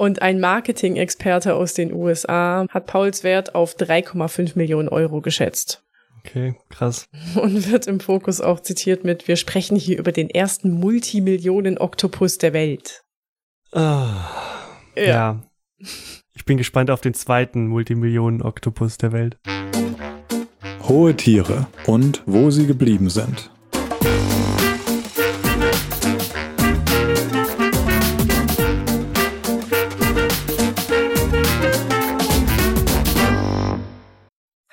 Und ein Marketing-Experte aus den USA hat Pauls Wert auf 3,5 Millionen Euro geschätzt. Okay, krass. Und wird im Fokus auch zitiert mit, wir sprechen hier über den ersten Multimillionen-Oktopus der Welt. Ah, ja. ja. Ich bin gespannt auf den zweiten Multimillionen-Oktopus der Welt. Hohe Tiere und wo sie geblieben sind.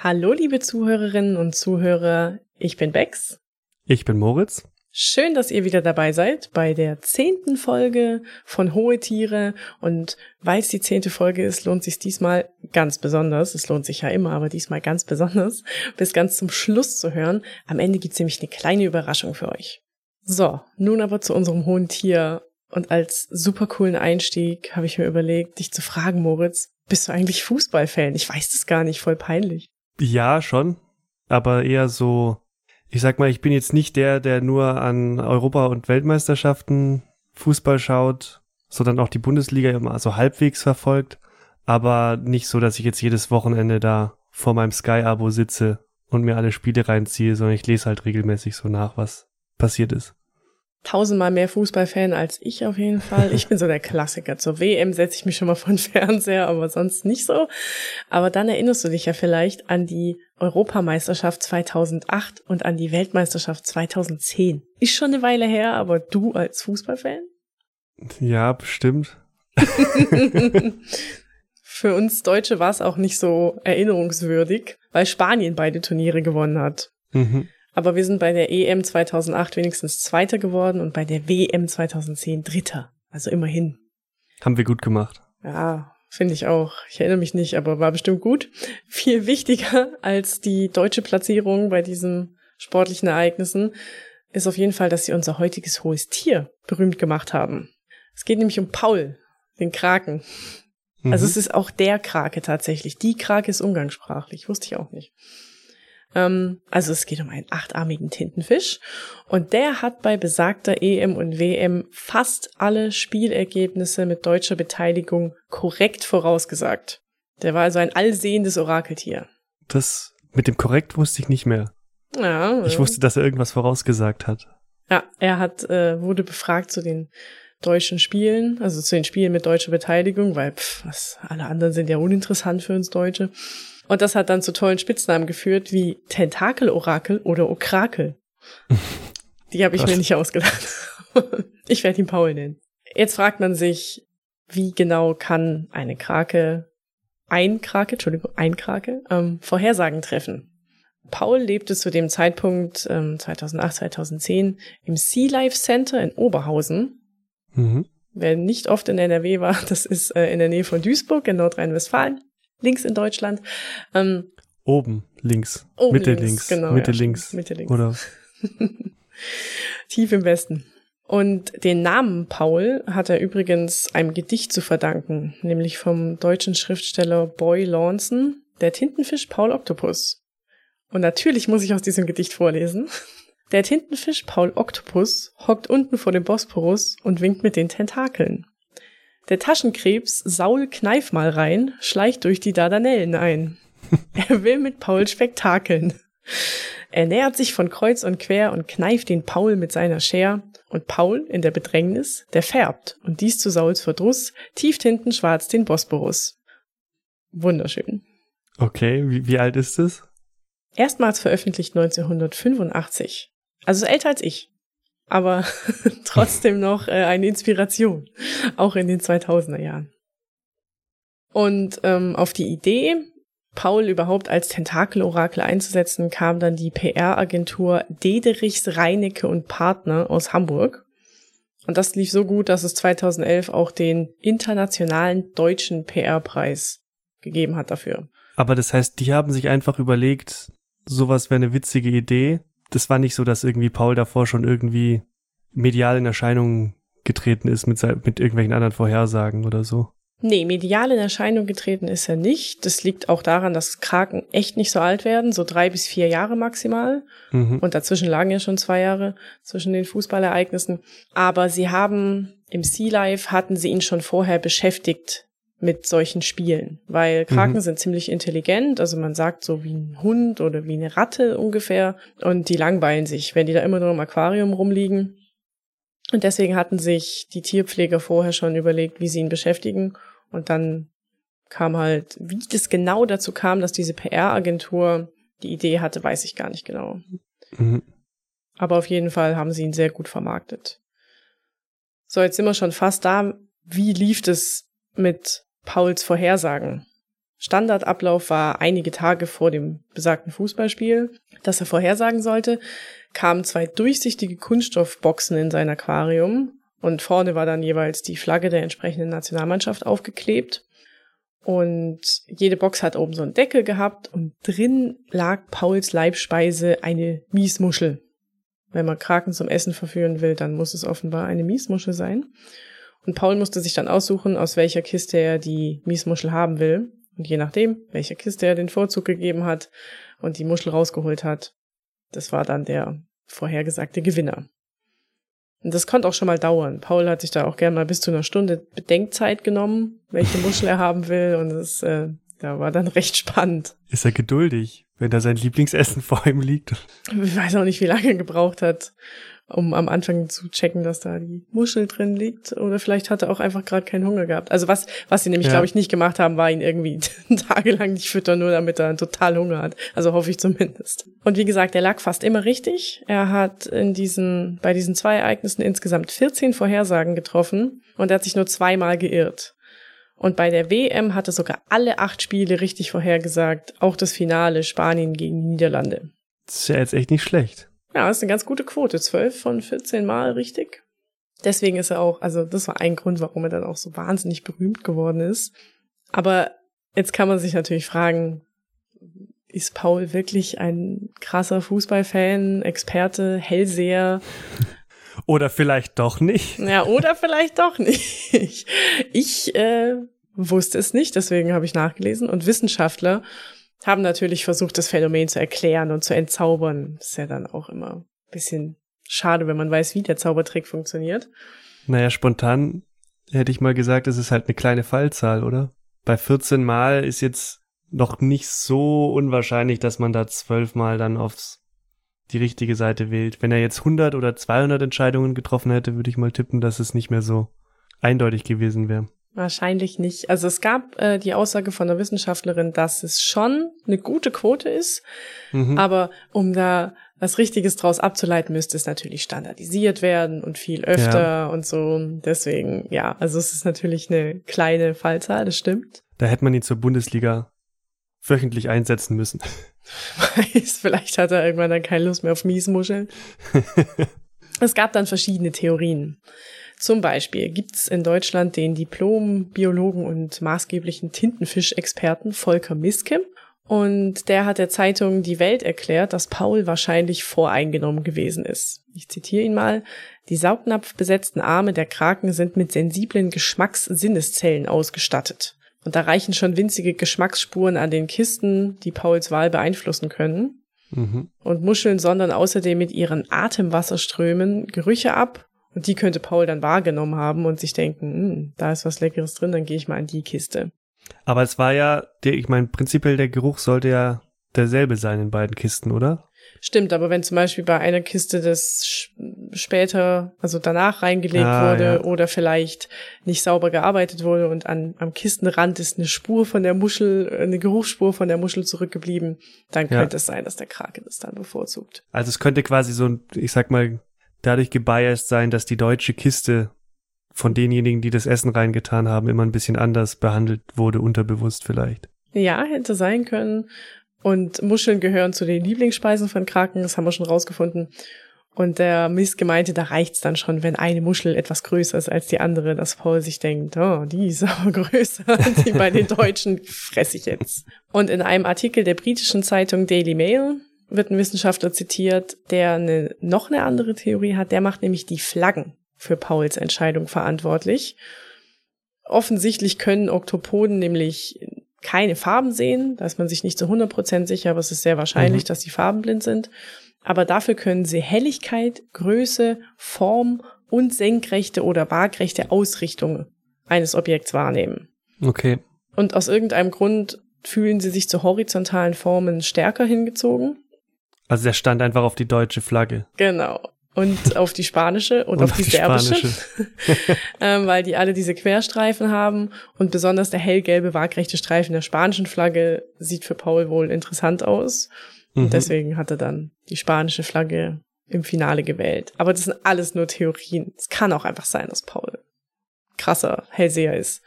Hallo, liebe Zuhörerinnen und Zuhörer. Ich bin Bex. Ich bin Moritz. Schön, dass ihr wieder dabei seid bei der zehnten Folge von Hohe Tiere. Und weil es die zehnte Folge ist, lohnt sich diesmal ganz besonders. Es lohnt sich ja immer, aber diesmal ganz besonders, bis ganz zum Schluss zu hören. Am Ende gibt's nämlich eine kleine Überraschung für euch. So, nun aber zu unserem hohen Tier. Und als super coolen Einstieg habe ich mir überlegt, dich zu fragen, Moritz, bist du eigentlich Fußballfan? Ich weiß das gar nicht, voll peinlich. Ja, schon. Aber eher so, ich sag mal, ich bin jetzt nicht der, der nur an Europa- und Weltmeisterschaften Fußball schaut, sondern auch die Bundesliga immer so halbwegs verfolgt. Aber nicht so, dass ich jetzt jedes Wochenende da vor meinem Sky-Abo sitze und mir alle Spiele reinziehe, sondern ich lese halt regelmäßig so nach, was passiert ist tausendmal mehr Fußballfan als ich auf jeden Fall. Ich bin so der Klassiker. Zur WM setze ich mich schon mal vor den Fernseher, aber sonst nicht so. Aber dann erinnerst du dich ja vielleicht an die Europameisterschaft 2008 und an die Weltmeisterschaft 2010. Ist schon eine Weile her, aber du als Fußballfan? Ja, bestimmt. Für uns Deutsche war es auch nicht so erinnerungswürdig, weil Spanien beide Turniere gewonnen hat. Mhm. Aber wir sind bei der EM 2008 wenigstens Zweiter geworden und bei der WM 2010 Dritter. Also immerhin. Haben wir gut gemacht. Ja, finde ich auch. Ich erinnere mich nicht, aber war bestimmt gut. Viel wichtiger als die deutsche Platzierung bei diesen sportlichen Ereignissen ist auf jeden Fall, dass sie unser heutiges hohes Tier berühmt gemacht haben. Es geht nämlich um Paul, den Kraken. Also mhm. Also es ist auch der Krake tatsächlich. Die Krake ist umgangssprachlich, wusste ich auch nicht. Ähm, also es geht um einen achtarmigen Tintenfisch. Und der hat bei besagter EM und WM fast alle Spielergebnisse mit deutscher Beteiligung korrekt vorausgesagt. Der war also ein allsehendes Orakeltier. Das mit dem korrekt wusste ich nicht mehr. Ja. Ich wusste, dass er irgendwas vorausgesagt hat. Ja, er hat, äh, wurde befragt zu den deutschen Spielen, also zu den Spielen mit deutscher Beteiligung, weil pff, was, alle anderen sind ja uninteressant für uns Deutsche. Und das hat dann zu tollen Spitznamen geführt wie Tentakel-Orakel oder Okrakel. Die habe ich mir nicht ausgedacht. ich werde ihn Paul nennen. Jetzt fragt man sich, wie genau kann eine Krake, ein Krake, Entschuldigung, ein Krake, ähm, Vorhersagen treffen? Paul lebte zu dem Zeitpunkt ähm, 2008, 2010 im Sea Life Center in Oberhausen. Mhm. Wer nicht oft in NRW war, das ist äh, in der Nähe von Duisburg in Nordrhein-Westfalen links in Deutschland. Ähm, Oben links, oben Mitte links, links genau, Mitte ja, links, Mitte links. Oder tief im Westen. Und den Namen Paul hat er übrigens einem Gedicht zu verdanken, nämlich vom deutschen Schriftsteller Boy Lawson, der Tintenfisch Paul Octopus. Und natürlich muss ich aus diesem Gedicht vorlesen. Der Tintenfisch Paul Octopus hockt unten vor dem Bosporus und winkt mit den Tentakeln. Der Taschenkrebs Saul Kneif mal rein, schleicht durch die Dardanellen ein. er will mit Paul spektakeln. Er nähert sich von kreuz und quer und kneift den Paul mit seiner Scher. Und Paul in der Bedrängnis, der färbt, und dies zu Sauls Verdruss, tief hinten schwarz den Bosporus. Wunderschön. Okay, wie, wie alt ist es? Erstmals veröffentlicht 1985. Also älter als ich aber trotzdem noch äh, eine Inspiration, auch in den 2000er Jahren. Und ähm, auf die Idee, Paul überhaupt als Tentakel-Orakel einzusetzen, kam dann die PR-Agentur Dederichs, Reinecke und Partner aus Hamburg. Und das lief so gut, dass es 2011 auch den internationalen deutschen PR-Preis gegeben hat dafür. Aber das heißt, die haben sich einfach überlegt, sowas wäre eine witzige Idee das war nicht so, dass irgendwie Paul davor schon irgendwie medial in Erscheinung getreten ist mit, mit irgendwelchen anderen Vorhersagen oder so. Nee, medial in Erscheinung getreten ist er nicht. Das liegt auch daran, dass Kraken echt nicht so alt werden, so drei bis vier Jahre maximal. Mhm. Und dazwischen lagen ja schon zwei Jahre zwischen den Fußballereignissen. Aber sie haben im Sea Life hatten sie ihn schon vorher beschäftigt mit solchen Spielen, weil Kraken mhm. sind ziemlich intelligent, also man sagt so wie ein Hund oder wie eine Ratte ungefähr und die langweilen sich, wenn die da immer nur im Aquarium rumliegen. Und deswegen hatten sich die Tierpfleger vorher schon überlegt, wie sie ihn beschäftigen und dann kam halt, wie das genau dazu kam, dass diese PR-Agentur die Idee hatte, weiß ich gar nicht genau. Mhm. Aber auf jeden Fall haben sie ihn sehr gut vermarktet. So, jetzt sind wir schon fast da. Wie lief es mit Pauls Vorhersagen. Standardablauf war einige Tage vor dem besagten Fußballspiel, das er vorhersagen sollte, kamen zwei durchsichtige Kunststoffboxen in sein Aquarium und vorne war dann jeweils die Flagge der entsprechenden Nationalmannschaft aufgeklebt. Und jede Box hat oben so einen Deckel gehabt und drin lag Pauls Leibspeise eine Miesmuschel. Wenn man Kraken zum Essen verführen will, dann muss es offenbar eine Miesmuschel sein. Und Paul musste sich dann aussuchen, aus welcher Kiste er die Miesmuschel haben will. Und je nachdem, welcher Kiste er den Vorzug gegeben hat und die Muschel rausgeholt hat, das war dann der vorhergesagte Gewinner. Und das konnte auch schon mal dauern. Paul hat sich da auch gerne mal bis zu einer Stunde Bedenkzeit genommen, welche Muschel er haben will. Und das äh, ja, war dann recht spannend. Ist er geduldig, wenn da sein Lieblingsessen vor ihm liegt? Ich weiß auch nicht, wie lange er gebraucht hat um am Anfang zu checken, dass da die Muschel drin liegt. Oder vielleicht hat er auch einfach gerade keinen Hunger gehabt. Also was, was sie nämlich, ja. glaube ich, nicht gemacht haben, war ihn irgendwie tagelang nicht füttern, nur damit er total Hunger hat. Also hoffe ich zumindest. Und wie gesagt, er lag fast immer richtig. Er hat in diesen, bei diesen zwei Ereignissen insgesamt 14 Vorhersagen getroffen und er hat sich nur zweimal geirrt. Und bei der WM hat er sogar alle acht Spiele richtig vorhergesagt, auch das Finale Spanien gegen die Niederlande. Das ist ja jetzt echt nicht schlecht. Ja, ist eine ganz gute Quote. 12 von 14 Mal richtig. Deswegen ist er auch, also das war ein Grund, warum er dann auch so wahnsinnig berühmt geworden ist. Aber jetzt kann man sich natürlich fragen, ist Paul wirklich ein krasser Fußballfan, Experte, Hellseher? Oder vielleicht doch nicht. Ja, oder vielleicht doch nicht. Ich äh, wusste es nicht, deswegen habe ich nachgelesen. Und Wissenschaftler haben natürlich versucht, das Phänomen zu erklären und zu entzaubern. Ist ja dann auch immer ein bisschen schade, wenn man weiß, wie der Zaubertrick funktioniert. Naja, spontan hätte ich mal gesagt, es ist halt eine kleine Fallzahl, oder? Bei 14 Mal ist jetzt noch nicht so unwahrscheinlich, dass man da zwölf Mal dann aufs die richtige Seite wählt. Wenn er jetzt 100 oder 200 Entscheidungen getroffen hätte, würde ich mal tippen, dass es nicht mehr so eindeutig gewesen wäre. Wahrscheinlich nicht. Also es gab äh, die Aussage von der Wissenschaftlerin, dass es schon eine gute Quote ist, mhm. aber um da was Richtiges draus abzuleiten, müsste es natürlich standardisiert werden und viel öfter ja. und so. Deswegen, ja, also es ist natürlich eine kleine Fallzahl, das stimmt. Da hätte man ihn zur Bundesliga wöchentlich einsetzen müssen. Weiß, vielleicht hat er irgendwann dann keine Lust mehr auf Miesmuscheln. es gab dann verschiedene Theorien. Zum Beispiel gibt's in Deutschland den Diplom-Biologen und maßgeblichen Tintenfischexperten Volker Miske. Und der hat der Zeitung Die Welt erklärt, dass Paul wahrscheinlich voreingenommen gewesen ist. Ich zitiere ihn mal. Die saugnapfbesetzten Arme der Kraken sind mit sensiblen Geschmackssinneszellen ausgestattet. Und da reichen schon winzige Geschmacksspuren an den Kisten, die Pauls Wahl beeinflussen können. Mhm. Und Muscheln sondern außerdem mit ihren Atemwasserströmen Gerüche ab und die könnte Paul dann wahrgenommen haben und sich denken, hm, da ist was Leckeres drin, dann gehe ich mal an die Kiste. Aber es war ja, der, ich meine, prinzipiell der Geruch sollte ja derselbe sein in beiden Kisten, oder? Stimmt, aber wenn zum Beispiel bei einer Kiste das später, also danach reingelegt ah, wurde ja. oder vielleicht nicht sauber gearbeitet wurde und an, am Kistenrand ist eine Spur von der Muschel, eine Geruchsspur von der Muschel zurückgeblieben, dann könnte ja. es sein, dass der Kraken das dann bevorzugt. Also es könnte quasi so ein, ich sag mal, dadurch gebiased sein, dass die deutsche Kiste von denjenigen, die das Essen reingetan haben, immer ein bisschen anders behandelt wurde, unterbewusst vielleicht. Ja, hätte sein können. Und Muscheln gehören zu den Lieblingsspeisen von Kraken, das haben wir schon rausgefunden. Und der Mist gemeinte, da reicht's dann schon, wenn eine Muschel etwas größer ist als die andere, dass Paul sich denkt, oh, die ist aber größer. Die bei den Deutschen fresse ich jetzt. Und in einem Artikel der britischen Zeitung Daily Mail wird ein Wissenschaftler zitiert, der eine, noch eine andere Theorie hat. Der macht nämlich die Flaggen für Pauls Entscheidung verantwortlich. Offensichtlich können Oktopoden nämlich keine Farben sehen. Da ist man sich nicht zu 100% sicher, aber es ist sehr wahrscheinlich, mhm. dass sie farbenblind sind. Aber dafür können sie Helligkeit, Größe, Form und senkrechte oder waagrechte Ausrichtung eines Objekts wahrnehmen. Okay. Und aus irgendeinem Grund fühlen sie sich zu horizontalen Formen stärker hingezogen. Also der stand einfach auf die deutsche Flagge. Genau und auf die spanische und, und auf die, die serbische, ähm, weil die alle diese Querstreifen haben und besonders der hellgelbe waagrechte Streifen der spanischen Flagge sieht für Paul wohl interessant aus mhm. und deswegen hat er dann die spanische Flagge im Finale gewählt. Aber das sind alles nur Theorien. Es kann auch einfach sein, dass Paul krasser Hellseher ist.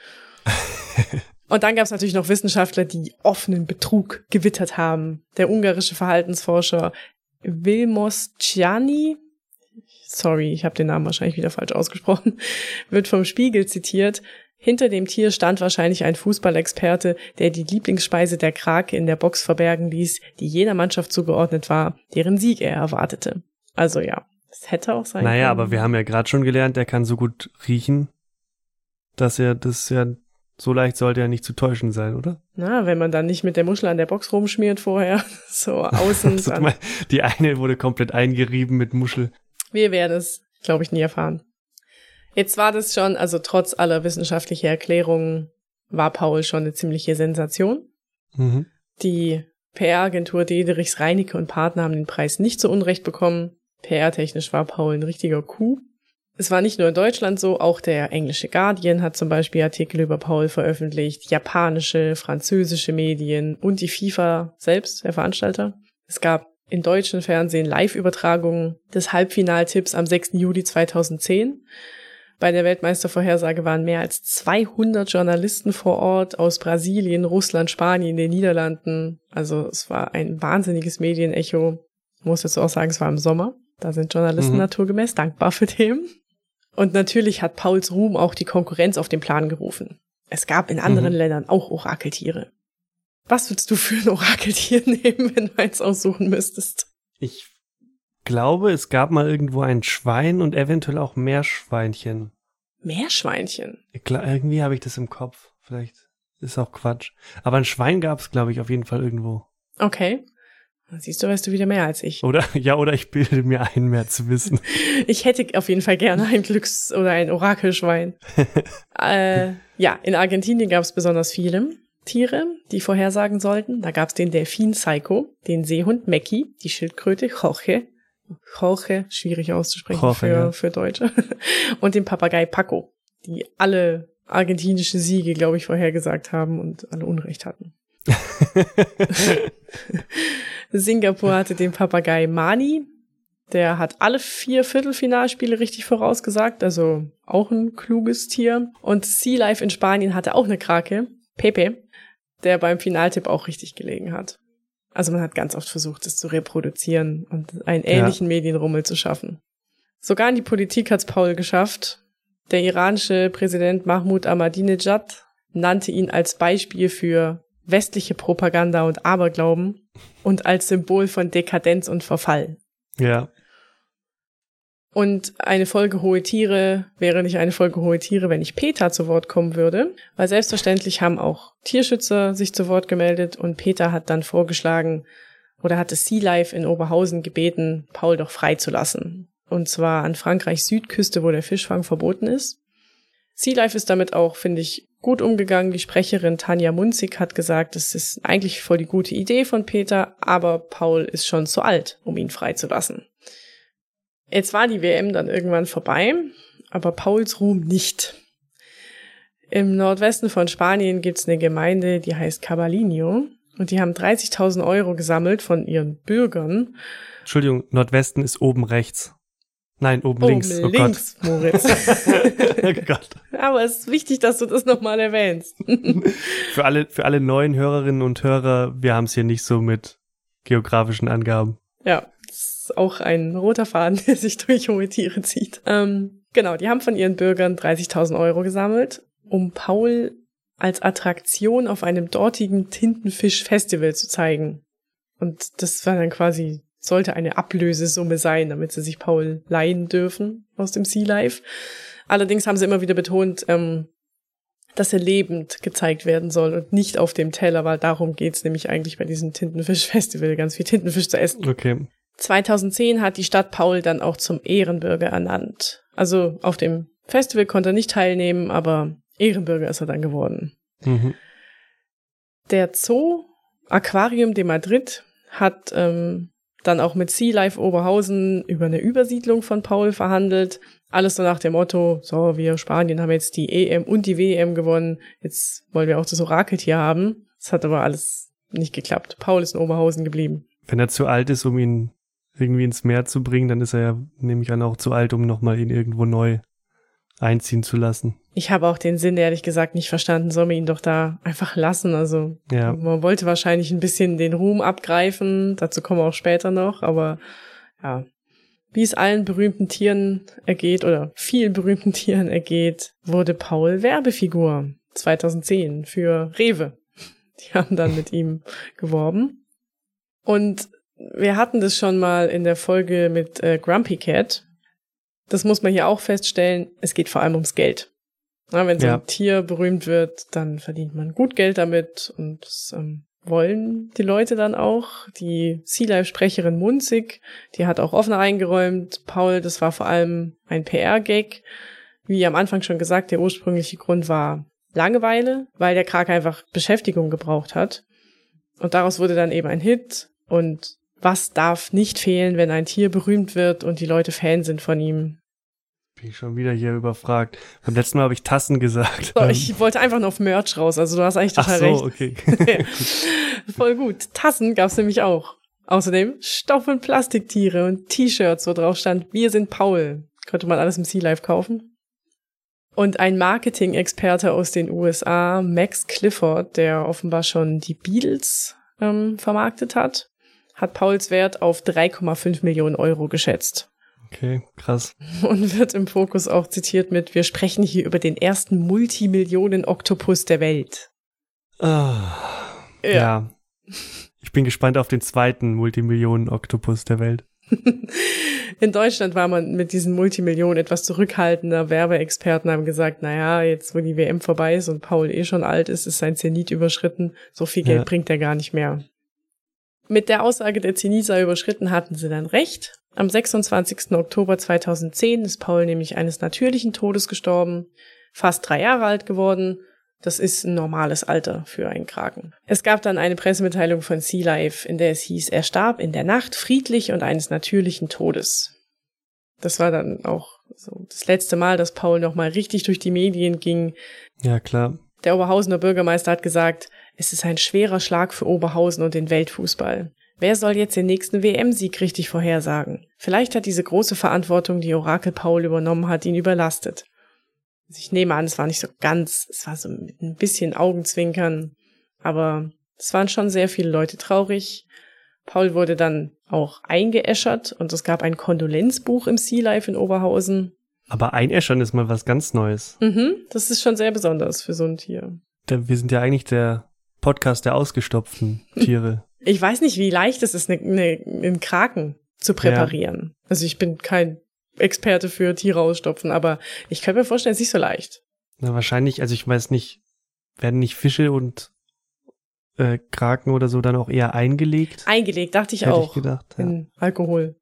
Und dann gab es natürlich noch Wissenschaftler, die offenen Betrug gewittert haben. Der ungarische Verhaltensforscher Vilmos Ciani sorry, ich habe den Namen wahrscheinlich wieder falsch ausgesprochen, wird vom Spiegel zitiert. Hinter dem Tier stand wahrscheinlich ein Fußballexperte, der die Lieblingsspeise der Krake in der Box verbergen ließ, die jener Mannschaft zugeordnet war, deren Sieg er erwartete. Also ja, es hätte auch sein naja, können. aber wir haben ja gerade schon gelernt, er kann so gut riechen, dass er das ja so leicht sollte er nicht zu täuschen sein, oder? Na, wenn man dann nicht mit der Muschel an der Box rumschmiert vorher, so außen. also, die eine wurde komplett eingerieben mit Muschel. Wir werden es, glaube ich, nie erfahren. Jetzt war das schon, also trotz aller wissenschaftlicher Erklärungen, war Paul schon eine ziemliche Sensation. Mhm. Die PR-Agentur Dederichs Reinecke und Partner haben den Preis nicht so unrecht bekommen. PR-technisch war Paul ein richtiger Coup. Es war nicht nur in Deutschland so, auch der englische Guardian hat zum Beispiel Artikel über Paul veröffentlicht, japanische, französische Medien und die FIFA selbst, der Veranstalter. Es gab in deutschen Fernsehen Live-Übertragungen des Halbfinaltipps am 6. Juli 2010. Bei der Weltmeistervorhersage waren mehr als 200 Journalisten vor Ort aus Brasilien, Russland, Spanien, den Niederlanden. Also es war ein wahnsinniges Medienecho. Ich muss jetzt auch sagen, es war im Sommer. Da sind Journalisten mhm. naturgemäß dankbar für dem. Und natürlich hat Pauls Ruhm auch die Konkurrenz auf den Plan gerufen. Es gab in anderen mhm. Ländern auch Orakeltiere. Was würdest du für ein Orakeltier nehmen, wenn du eins aussuchen müsstest? Ich glaube, es gab mal irgendwo ein Schwein und eventuell auch Meerschweinchen. Meerschweinchen? irgendwie habe ich das im Kopf. Vielleicht ist auch Quatsch. Aber ein Schwein gab es, glaube ich, auf jeden Fall irgendwo. Okay. Siehst du, weißt du wieder mehr als ich. Oder, ja, oder ich bilde mir ein, mehr zu wissen. ich hätte auf jeden Fall gerne ein Glücks- oder ein Orakelschwein. äh, ja, in Argentinien gab es besonders viele. Tiere, die vorhersagen sollten. Da gab's den Delfin Psycho, den Seehund Mackie, die Schildkröte Jorge, Jorge, schwierig auszusprechen Jorge, für, ja. für Deutsche, und den Papagei Paco, die alle argentinische Siege, glaube ich, vorhergesagt haben und alle Unrecht hatten. Singapur hatte den Papagei Mani, der hat alle vier Viertelfinalspiele richtig vorausgesagt, also auch ein kluges Tier. Und Sea Life in Spanien hatte auch eine Krake, Pepe, der beim Finaltipp auch richtig gelegen hat. Also man hat ganz oft versucht, es zu reproduzieren und einen ähnlichen ja. Medienrummel zu schaffen. Sogar in die Politik hat's Paul geschafft. Der iranische Präsident Mahmoud Ahmadinejad nannte ihn als Beispiel für westliche Propaganda und Aberglauben und als Symbol von Dekadenz und Verfall. Ja. Und eine Folge Hohe Tiere wäre nicht eine Folge Hohe Tiere, wenn nicht Peter zu Wort kommen würde, weil selbstverständlich haben auch Tierschützer sich zu Wort gemeldet und Peter hat dann vorgeschlagen oder hatte Sea Life in Oberhausen gebeten, Paul doch freizulassen. Und zwar an Frankreichs Südküste, wo der Fischfang verboten ist. Sea Life ist damit auch, finde ich, gut umgegangen. Die Sprecherin Tanja Munzig hat gesagt, es ist eigentlich voll die gute Idee von Peter, aber Paul ist schon zu alt, um ihn freizulassen. Jetzt war die WM dann irgendwann vorbei, aber Pauls Ruhm nicht. Im Nordwesten von Spanien gibt's eine Gemeinde, die heißt Cabalinho. Und die haben 30.000 Euro gesammelt von ihren Bürgern. Entschuldigung, Nordwesten ist oben rechts. Nein, oben, oben links. Oh links, Gott. Moritz. oh Gott. Aber es ist wichtig, dass du das nochmal erwähnst. für alle, für alle neuen Hörerinnen und Hörer, wir haben es hier nicht so mit geografischen Angaben. Ja, auch ein roter Faden, der sich durch hohe Tiere zieht. Ähm, genau, die haben von ihren Bürgern 30.000 Euro gesammelt, um Paul als Attraktion auf einem dortigen Tintenfisch-Festival zu zeigen. Und das war dann quasi, sollte eine Ablösesumme sein, damit sie sich Paul leihen dürfen aus dem Sea Life. Allerdings haben sie immer wieder betont, ähm, dass er lebend gezeigt werden soll und nicht auf dem Teller, weil darum geht's nämlich eigentlich bei diesem Tintenfisch-Festival, ganz viel Tintenfisch zu essen. Okay. 2010 hat die Stadt Paul dann auch zum Ehrenbürger ernannt. Also auf dem Festival konnte er nicht teilnehmen, aber Ehrenbürger ist er dann geworden. Mhm. Der Zoo Aquarium de Madrid hat ähm, dann auch mit Sea Life Oberhausen über eine Übersiedlung von Paul verhandelt. Alles so nach dem Motto, so, wir Spanien haben jetzt die EM und die WM gewonnen, jetzt wollen wir auch das Orakeltier haben. Das hat aber alles nicht geklappt. Paul ist in Oberhausen geblieben. Wenn er zu alt ist, um ihn irgendwie ins Meer zu bringen, dann ist er ja, nehme ich an, auch zu alt, um nochmal ihn irgendwo neu einziehen zu lassen. Ich habe auch den Sinn ehrlich gesagt nicht verstanden, soll man ihn doch da einfach lassen. Also Ja. man wollte wahrscheinlich ein bisschen den Ruhm abgreifen, dazu kommen wir auch später noch, aber ja. Wie es allen berühmten Tieren ergeht oder vielen berühmten Tieren ergeht, wurde Paul Werbefigur 2010 für Rewe. Die haben dann mit ihm geworben. Und wir hatten das schon mal in der Folge mit äh, Grumpy Cat. Das muss man hier auch feststellen. Es geht vor allem ums Geld. Na, wenn so Ja. ein Tier berühmt wird, dann verdient man gut Geld damit und das ähm, wollen die Leute dann auch. Die Sea Life Sprecherin Munzig, die hat auch offen eingeräumt. Paul, das war vor allem ein PR-Gag. Wie am Anfang schon gesagt, der ursprüngliche Grund war Langeweile, weil der Krake einfach Beschäftigung gebraucht hat. Und daraus wurde dann eben ein Hit. Und was darf nicht fehlen, wenn ein Tier berühmt wird und die Leute Fan sind von ihm? Bin ich schon wieder hier überfragt. Beim letzten Mal habe ich Tassen gesagt. So, ich wollte einfach nur auf Merch raus. Also du hast eigentlich Ach total so, recht. okay. Voll gut. Tassen gab's nämlich auch. Außerdem Stoff- und Plastiktiere und T-Shirts, wo drauf stand, wir sind Paul. Konnte man alles im Sea Life kaufen. Und ein Marketing-Experte aus den USA, Max Clifford, der offenbar schon die Beatles ähm, vermarktet hat, hat Pauls Wert auf 3,5 Millionen Euro geschätzt. Okay, krass. Und wird im Fokus auch zitiert mit, wir sprechen hier über den ersten Multimillionen-Oktopus der Welt. Ah, ja. Ich bin gespannt auf den zweiten Multimillionen-Oktopus der Welt. In Deutschland war man mit diesen Multimillionen etwas zurückhaltender. Werbeexperten haben gesagt, naja, jetzt wo die WM vorbei ist und Paul eh schon alt ist, ist sein Zenit überschritten. So viel Geld Ja. bringt er gar nicht mehr. Mit der Aussage, der Zenit sei überschritten, hatten sie dann recht. Am 26. Oktober 2010 ist Paul nämlich eines natürlichen Todes gestorben, fast drei Jahre alt geworden. Das ist ein normales Alter für einen Kraken. Es gab dann eine Pressemitteilung von Sea Life, in der es hieß, er starb in der Nacht friedlich und eines natürlichen Todes. Das war dann auch so das letzte Mal, dass Paul nochmal richtig durch die Medien ging. Ja, klar. Der Oberhausener Bürgermeister hat gesagt, es ist ein schwerer Schlag für Oberhausen und den Weltfußball. Wer soll jetzt den nächsten WM-Sieg richtig vorhersagen? Vielleicht hat diese große Verantwortung, die Orakel Paul übernommen hat, ihn überlastet. Also ich nehme an, es war nicht so ganz, es war so mit ein bisschen Augenzwinkern, aber es waren schon sehr viele Leute traurig. Paul wurde dann auch eingeäschert und es gab ein Kondolenzbuch im Sea Life in Oberhausen. Aber einäschern ist mal was ganz Neues. Mhm, das ist schon sehr besonders für so ein Tier. Wir sind ja eigentlich der Podcast der ausgestopften Tiere. Ich weiß nicht, wie leicht es ist, ne, ne, einen Kraken zu präparieren. Also ich bin kein Experte für Tiere ausstopfen, aber ich kann mir vorstellen, es ist nicht so leicht. Na, wahrscheinlich, also ich weiß nicht, werden nicht Fische und äh, Kraken oder so dann auch eher eingelegt? Eingelegt, dachte ich Hätte auch. ich gedacht. Ja. in Alkohol.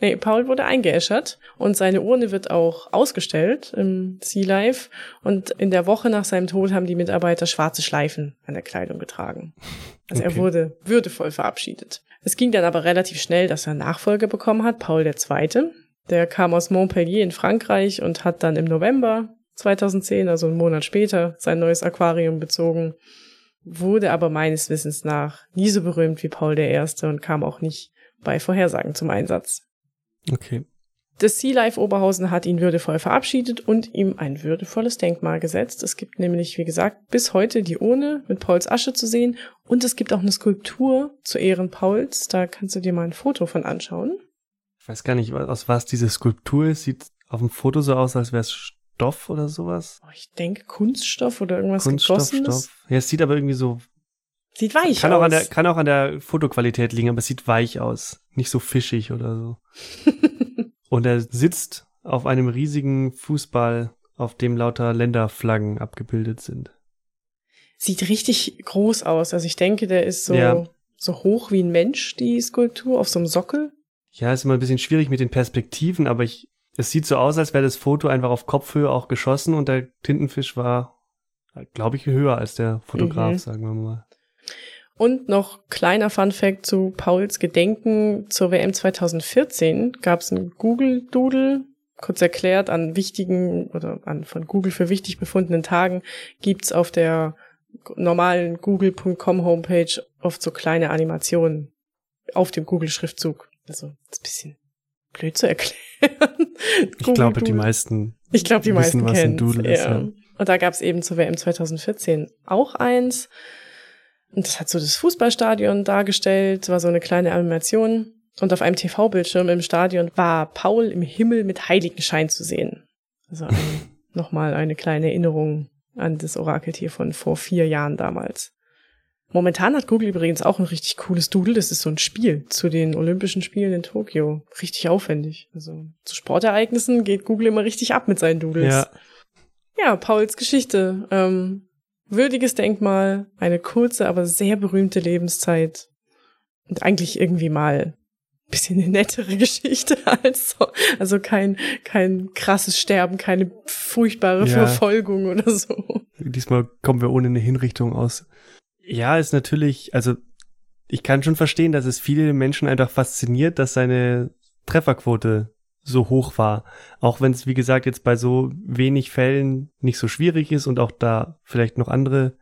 Nee, Paul wurde eingeäschert und seine Urne wird auch ausgestellt im Sea Life. Und in der Woche nach seinem Tod haben die Mitarbeiter schwarze Schleifen an der Kleidung getragen. Also er Okay. wurde würdevoll verabschiedet. Es ging dann aber relativ schnell, dass er Nachfolger bekommen hat, Paul II. Der kam aus Montpellier in Frankreich und hat dann im November 2010, also einen Monat später, sein neues Aquarium bezogen, wurde aber meines Wissens nach nie so berühmt wie Paul I. und kam auch nicht bei Vorhersagen zum Einsatz. Okay. Das Sea Life Oberhausen hat ihn würdevoll verabschiedet und ihm ein würdevolles Denkmal gesetzt. Es gibt nämlich, wie gesagt, bis heute die Urne mit Pauls Asche zu sehen und es gibt auch eine Skulptur zu Ehren Pauls. Da kannst du dir mal ein Foto von anschauen. Ich weiß gar nicht, aus was diese Skulptur ist. Sieht auf dem Foto so aus, als wäre es Stoff oder sowas. Oh, Ich denke Kunststoff oder irgendwas Kunststoff, gegossenes. Stoff. Ja, es sieht aber irgendwie so. Sieht weich Kann aus. auch, an der, kann auch an der Fotoqualität liegen, aber es sieht weich aus. Nicht so fischig oder so. Und er sitzt auf einem riesigen Fußball auf dem lauter Länderflaggen abgebildet sind. Sieht richtig groß aus. Also ich denke, der ist so, Ja. so hoch wie ein Mensch, die Skulptur, auf so einem Sockel. Ja, ist immer ein bisschen schwierig mit den Perspektiven, aber ich, es sieht so aus, als wäre das Foto einfach auf Kopfhöhe auch geschossen und der Tintenfisch war, glaube ich, höher als der Fotograf, Mhm. sagen wir mal. Und noch kleiner Fun Fact zu Pauls Gedenken zur WM 2014 gab es einen Google Doodle. Kurz erklärt, an wichtigen oder an von Google für wichtig befundenen Tagen gibt's auf der normalen google.com Homepage oft so kleine Animationen auf dem Google-Schriftzug. Also, das ist ein bisschen blöd zu erklären. Ich glaube, die meisten ich glaube, die wissen, meisten was ein Doodle ist, ja. ja. Und da gab es eben zur WM 2014 auch eins. Und das hat so das Fußballstadion dargestellt, war so eine kleine Animation. Und auf einem TV-Bildschirm im Stadion war Paul im Himmel mit Heiligenschein zu sehen. Also ein, nochmal eine kleine Erinnerung an das Orakeltier von vor vier Jahren damals. Momentan hat Google übrigens auch ein richtig cooles Doodle. Das ist so ein Spiel zu den Olympischen Spielen in Tokio. Richtig aufwendig. Also zu Sportereignissen geht Google immer richtig ab mit seinen Doodles. Ja, Ja, Pauls Geschichte. Ähm, würdiges Denkmal, eine kurze, aber sehr berühmte Lebenszeit. Und eigentlich irgendwie mal ein bisschen eine nettere Geschichte als so. Also kein, kein krasses Sterben, keine furchtbare Ja. Verfolgung oder so. diesmal kommen wir ohne eine Hinrichtung aus. Ja, ist natürlich, also ich kann schon verstehen, dass es viele Menschen einfach fasziniert, dass seine Trefferquote so hoch war. Auch wenn es, wie gesagt, jetzt bei so wenig Fällen nicht so schwierig ist und auch da vielleicht noch andere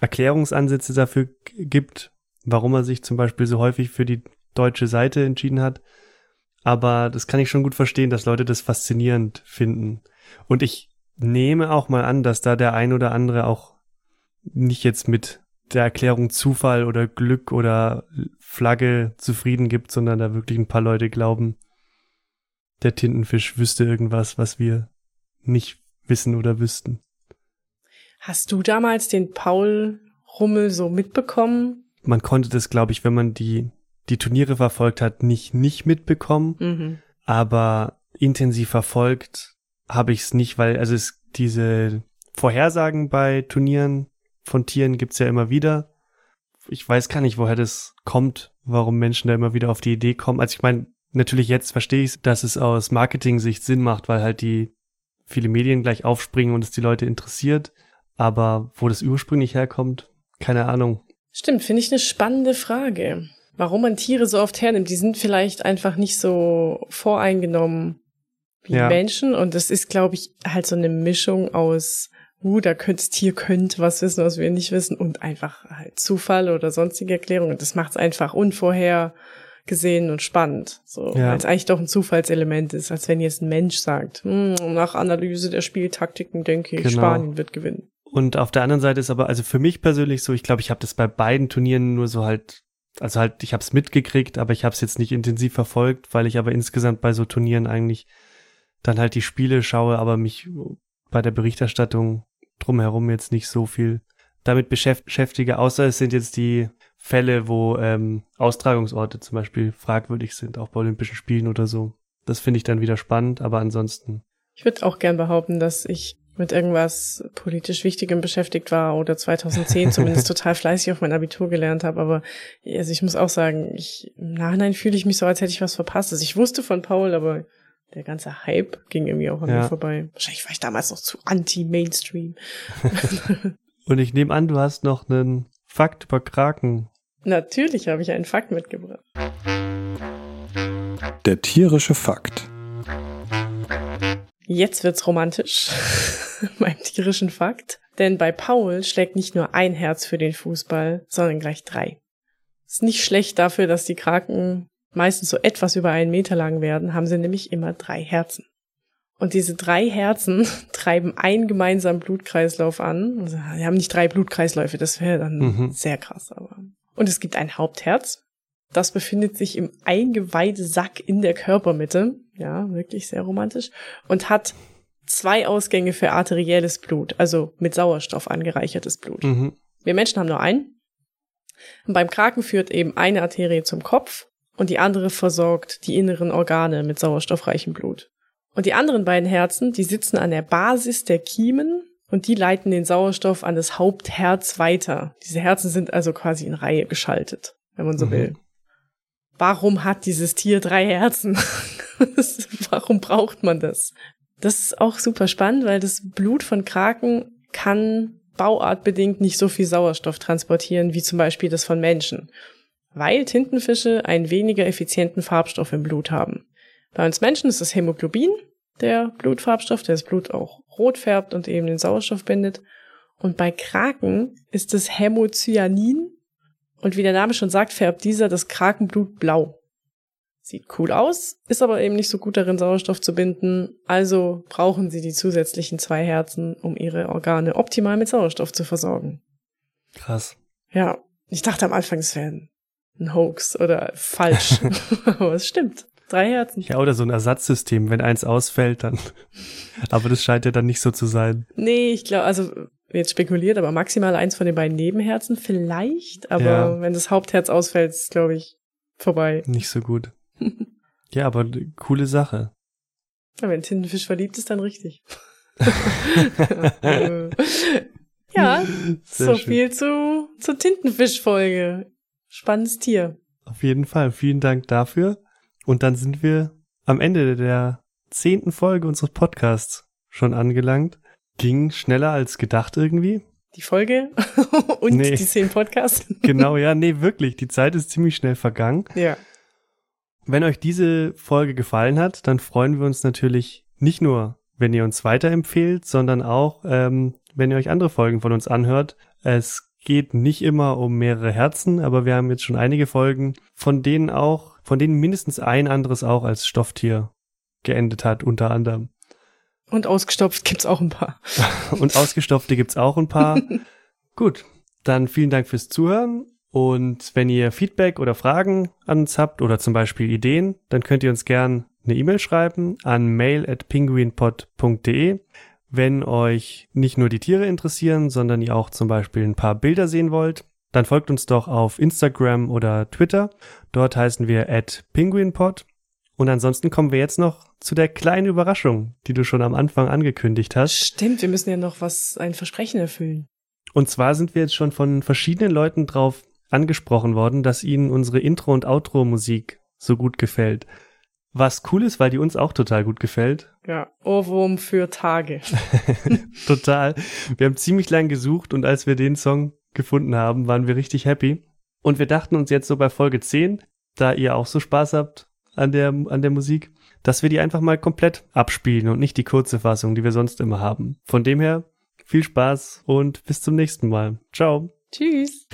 Erklärungsansätze dafür gibt, warum er sich zum Beispiel so häufig für die deutsche Seite entschieden hat. Aber das kann ich schon gut verstehen, dass Leute das faszinierend finden. Und ich nehme auch mal an, dass da der ein oder andere auch nicht jetzt mit der Erklärung Zufall oder Glück oder Flagge zufrieden gibt, sondern da wirklich ein paar Leute glauben, der Tintenfisch wüsste irgendwas, was wir nicht wissen oder wüssten. Hast du damals den Paul Rummel so mitbekommen? Man konnte das, glaube ich, wenn man die, die Turniere verfolgt hat, nicht, nicht mitbekommen. Mhm. aber intensiv verfolgt habe ich es nicht, weil also es diese Vorhersagen bei Turnieren von Tieren gibt's ja immer wieder. Ich weiß gar nicht, woher das kommt, warum Menschen da immer wieder auf die Idee kommen. Also ich meine, natürlich jetzt verstehe ich, dass es aus Marketing-Sicht Sinn macht, weil halt die viele Medien gleich aufspringen und es die Leute interessiert. Aber wo das ursprünglich herkommt, keine Ahnung. Stimmt, finde ich eine spannende Frage. Warum man Tiere so oft hernimmt, die sind vielleicht einfach nicht so voreingenommen wie Ja. Menschen. Und das ist, glaube ich, halt so eine Mischung aus, uh, da könnte das Tier könnte was wissen, was wir nicht wissen, und einfach halt Zufall oder sonstige Erklärungen. Das macht es einfach unvorhergesehen und spannend. So, Ja. weil es eigentlich doch ein Zufallselement ist, als wenn jetzt ein Mensch sagt, hm, nach Analyse der Spieltaktiken denke ich, Genau. Spanien wird gewinnen. Und auf der anderen Seite ist aber, also für mich persönlich so, ich glaube, ich habe das bei beiden Turnieren nur so halt, also halt, ich habe es mitgekriegt, aber ich habe es jetzt nicht intensiv verfolgt, weil ich aber insgesamt bei so Turnieren eigentlich dann halt die Spiele schaue, aber mich bei der Berichterstattung drumherum jetzt nicht so viel damit beschäft- beschäftige, außer es sind jetzt die Fälle, wo ähm, Austragungsorte zum Beispiel fragwürdig sind, auch bei Olympischen Spielen oder so. Das finde ich dann wieder spannend, aber ansonsten Ich würde auch gern behaupten, dass ich mit irgendwas politisch Wichtigem beschäftigt war oder 2010 zumindest total fleißig auf mein Abitur gelernt habe. Aber also ich muss auch sagen, ich, im Nachhinein fühle ich mich so, als hätte ich was verpasst. Also ich wusste von Paul, aber der ganze Hype ging irgendwie auch an Ja. mir vorbei. Wahrscheinlich war ich damals noch zu anti-Mainstream. Und ich nehme an, du hast noch einen Fakt über Kraken. Natürlich habe ich einen Fakt mitgebracht. Der tierische Fakt. Jetzt wird's romantisch beim tierischen Fakt. Denn bei Paul schlägt nicht nur ein Herz für den Fußball, sondern gleich drei. Ist nicht schlecht dafür, dass die Kraken meistens so etwas über einen Meter lang werden, haben sie nämlich immer drei Herzen. Und diese drei Herzen treiben einen gemeinsamen Blutkreislauf an. Also, sie haben nicht drei Blutkreisläufe, das wäre dann Mhm. sehr krass, aber. Und es gibt ein Hauptherz. Das befindet sich im Eingeweidesack in der Körpermitte. Ja, wirklich sehr romantisch. Und hat zwei Ausgänge für arterielles Blut, also mit Sauerstoff angereichertes Blut. Mhm. Wir Menschen haben nur einen. Und beim Kraken führt eben eine Arterie zum Kopf und die andere versorgt die inneren Organe mit sauerstoffreichem Blut. Und die anderen beiden Herzen, die sitzen an der Basis der Kiemen und die leiten den Sauerstoff an das Hauptherz weiter. Diese Herzen sind also quasi in Reihe geschaltet, wenn man so mhm. will. Warum hat dieses Tier drei Herzen? Warum braucht man das? Das ist auch super spannend, weil das Blut von Kraken kann bauartbedingt nicht so viel Sauerstoff transportieren wie zum Beispiel das von Menschen, weil Tintenfische einen weniger effizienten Farbstoff im Blut haben. Bei uns Menschen ist das Hämoglobin, der Blutfarbstoff, der das Blut auch rot färbt und eben den Sauerstoff bindet. Und bei Kraken ist es Hämocyanin. Und wie der Name schon sagt, färbt dieser das Krakenblut blau. Sieht cool aus, ist aber eben nicht so gut darin, Sauerstoff zu binden. Also brauchen sie die zusätzlichen zwei Herzen, um ihre Organe optimal mit Sauerstoff zu versorgen. Krass. Ja, ich dachte am Anfang, es wäre ein Hoax oder falsch. aber es stimmt. Drei Herzen. Ja, oder so ein Ersatzsystem, wenn eins ausfällt, dann. aber das scheint ja dann nicht so zu sein. Nee, ich glaube, also jetzt spekuliert, aber maximal eins von den beiden Nebenherzen vielleicht. Aber ja. wenn das Hauptherz ausfällt, ist, glaube ich, vorbei. Nicht so gut. ja, aber coole Sache. Ja, wenn Tintenfisch verliebt ist, dann richtig. ja, Sehr so schön. viel zu, zur Tintenfisch-Folge. Spannendes Tier. Auf jeden Fall. Vielen Dank dafür. Und dann sind wir am Ende der zehnten Folge unseres Podcasts schon angelangt. Ging schneller als gedacht irgendwie. Die Folge und nee. die zehn Podcasts. genau, ja, nee, wirklich. Die Zeit ist ziemlich schnell vergangen. Ja. Wenn euch diese Folge gefallen hat, dann freuen wir uns natürlich nicht nur, wenn ihr uns weiterempfehlt, sondern auch, ähm, wenn ihr euch andere Folgen von uns anhört. Es geht nicht immer um mehrere Herzen, aber wir haben jetzt schon einige Folgen, von denen auch von denen mindestens ein anderes auch als Stofftier geendet hat, unter anderem. Und ausgestopft gibt's auch ein paar. und ausgestopfte gibt's auch ein paar. Gut, dann vielen Dank fürs Zuhören. Und wenn ihr Feedback oder Fragen an uns habt oder zum Beispiel Ideen, dann könnt ihr uns gern eine E-Mail schreiben an mail at penguinpod.de. Wenn euch nicht nur die Tiere interessieren, sondern ihr auch zum Beispiel ein paar Bilder sehen wollt, dann folgt uns doch auf Instagram oder Twitter. Dort heißen wir at penguinpod. Und ansonsten kommen wir jetzt noch zu der kleinen Überraschung, die du schon am Anfang angekündigt hast. Stimmt, wir müssen ja noch was, ein Versprechen erfüllen. Und zwar sind wir jetzt schon von verschiedenen Leuten drauf angesprochen worden, dass ihnen unsere Intro- und Outro-Musik so gut gefällt. Was cool ist, weil die uns auch total gut gefällt. Ja, Ohrwurm für Tage. total. Wir haben ziemlich lang gesucht und als wir den Song gefunden haben, waren wir richtig happy. Und wir dachten uns jetzt so bei Folge 10, da ihr auch so Spaß habt an der, an der Musik, dass wir die einfach mal komplett abspielen und nicht die kurze Fassung, die wir sonst immer haben. Von dem her, viel Spaß und bis zum nächsten Mal. Ciao. Tschüss.